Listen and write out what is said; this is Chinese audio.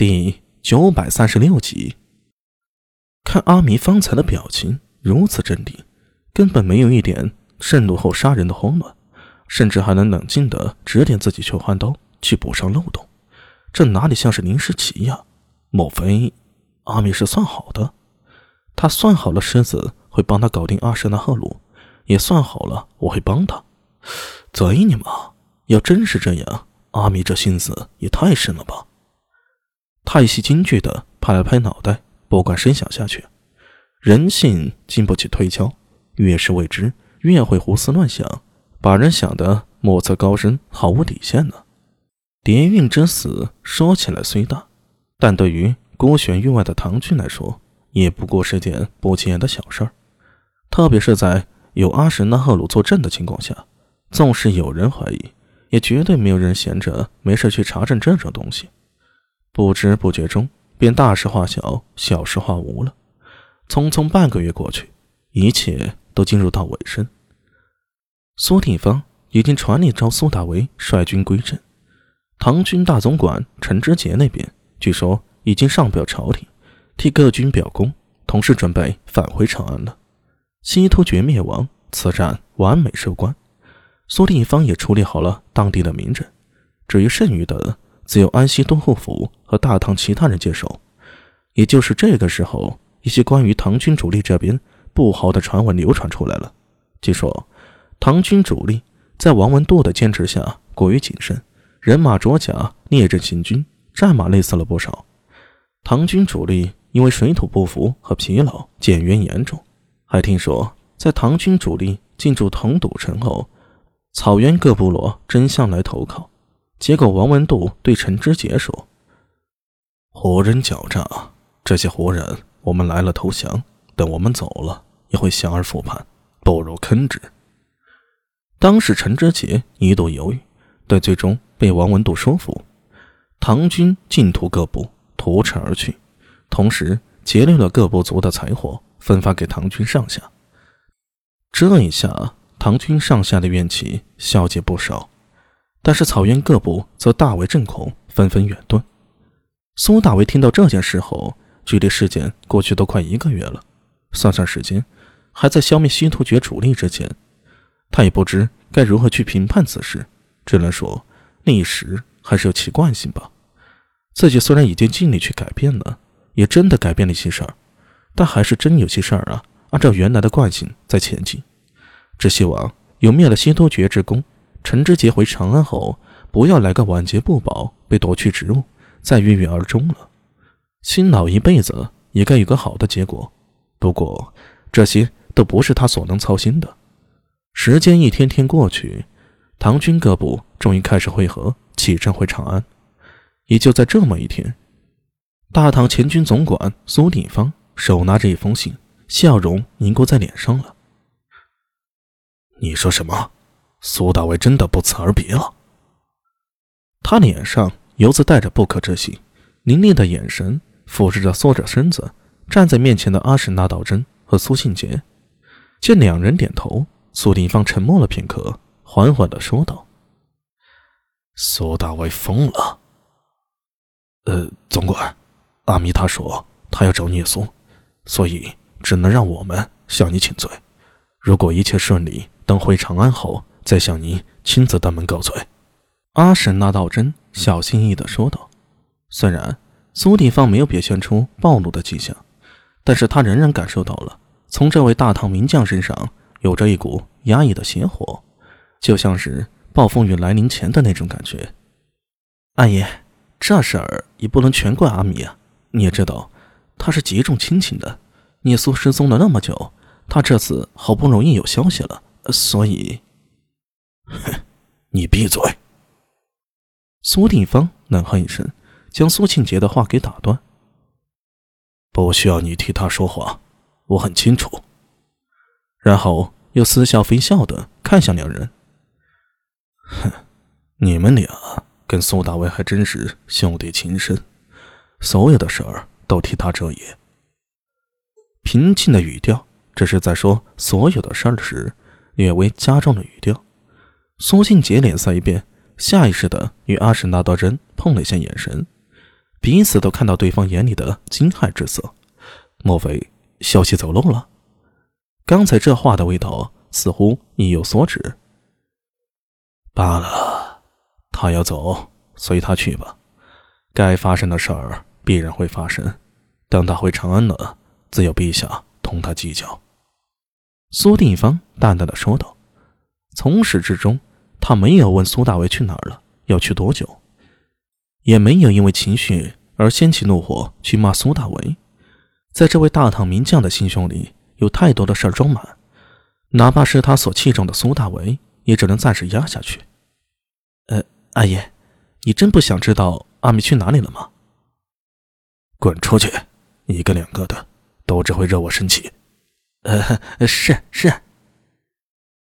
第九百三十六集，看阿弥方才的表情如此镇定，根本没有一点盛怒后杀人的慌乱，甚至还能冷静的指点自己去换刀，去补上漏洞。这哪里像是临时起意呀？莫非阿弥是算好的？他算好了狮子会帮他搞定阿什纳赫鲁，也算好了我会帮他。贼你妈！要真是这样，阿弥这心思也太深了吧！太息惊惧的拍了拍脑袋，不敢深想下去。人性经不起推敲，越是未知，越会胡思乱想，把人想得莫测高深，毫无底线呢。蝶韵之死说起来虽大，但对于孤悬域外的唐军来说，也不过是件不起眼的小事儿。特别是在有阿什纳赫鲁坐镇的情况下，纵使有人怀疑，也绝对没有人闲着没事去查证这种东西。不知不觉中，便大事化小，小事化无了。匆匆半个月过去，一切都进入到尾声。苏定方已经传令召苏大为率军归阵。唐军大总管陈知节那边，据说已经上表朝廷，替各军表功，同时准备返回长安了。西突厥灭亡，此战完美收官。苏定方也处理好了当地的民政，至于剩余的。自有安西东护府和大唐其他人接手。也就是这个时候，一些关于唐军主力这边不好的传闻流传出来了。据说，唐军主力在王文度的坚持下过于谨慎，人马着甲，列阵行军，战马累死了不少。唐军主力因为水土不服和疲劳，减员严重。还听说，在唐军主力进驻同堵城后，草原各部落争相来投靠。结果，王文度对陈知节说：“胡人狡诈，这些胡人，我们来了投降，等我们走了也会降而复叛，不如坑之。”当时陈知节一度犹豫，但最终被王文度说服。唐军进屠各部，屠城而去，同时劫掠了各部族的财货，分发给唐军上下。这一下，唐军上下的怨气消解不少。但是草原各部则大为震恐，纷纷远遁。苏大为听到这件事后，距离事件过去都快一个月了，算算时间，还在消灭西突厥主力之前。他也不知该如何去评判此事，只能说历史还是有其惯性吧。自己虽然已经尽力去改变了，也真的改变了一些事儿，但还是真有些事儿啊，按照原来的惯性在前进。只希望有灭了西突厥之功。陈知杰回长安后，不要来个晚节不保，被夺去职务，再郁郁而终了。辛劳一辈子，也该有个好的结果。不过，这些都不是他所能操心的。时间一天天过去，唐军各部终于开始会合，起程回长安。也就在这么一天，大唐前军总管苏定方手拿着一封信，笑容凝固在脸上了。你说什么？苏大伟真的不辞而别了。他脸上犹自带着不可置信，凌厉的眼神俯视着缩着身子站在面前的阿什那道真和苏信杰。见两人点头，苏定方沉默了片刻，缓缓的说道：“苏大伟疯了。呃，总管，阿弥他说他要找聂苏，所以只能让我们向你请罪。如果一切顺利，等回长安后。”再向您亲自登门告罪。”阿什那道真小心翼翼地说道。虽然苏定方没有表现出暴怒的迹象，但是他仍然感受到了从这位大唐名将身上有着一股压抑的邪火，就像是暴风雨来临前的那种感觉。阿爷，这事儿也不能全怪阿米啊！你也知道，他是极重亲情的。聂苏失踪了那么久，他这次好不容易有消息了，所以。你闭嘴！苏定方冷哼一声，将苏庆杰的话给打断。不需要你替他说话，我很清楚。然后又似笑非笑的看向两人。哼，你们俩跟苏大伟还真是兄弟情深，所有的事儿都替他遮掩。平静的语调，这是在说所有的事儿时，略微加重了语调。苏庆杰脸色一变，下意识的与阿什那道真碰了一下眼神。彼此都看到对方眼里的惊骇之色。莫非消息走漏了？刚才这话的味道似乎意有所指。罢了，他要走，随他去吧。该发生的事儿必然会发生。等他回长安了，自有陛下同他计较。苏定方淡淡的说道。从始至终，他没有问苏大为去哪儿了，要去多久，也没有因为情绪而掀起怒火去骂苏大为。在这位大唐名将的心胸里，有太多的事儿装满，哪怕是他所器重的苏大为，也只能暂时压下去。呃，阿爷，你真不想知道阿米去哪里了吗？滚出去！一个两个的，都只会惹我生气。呃，是是。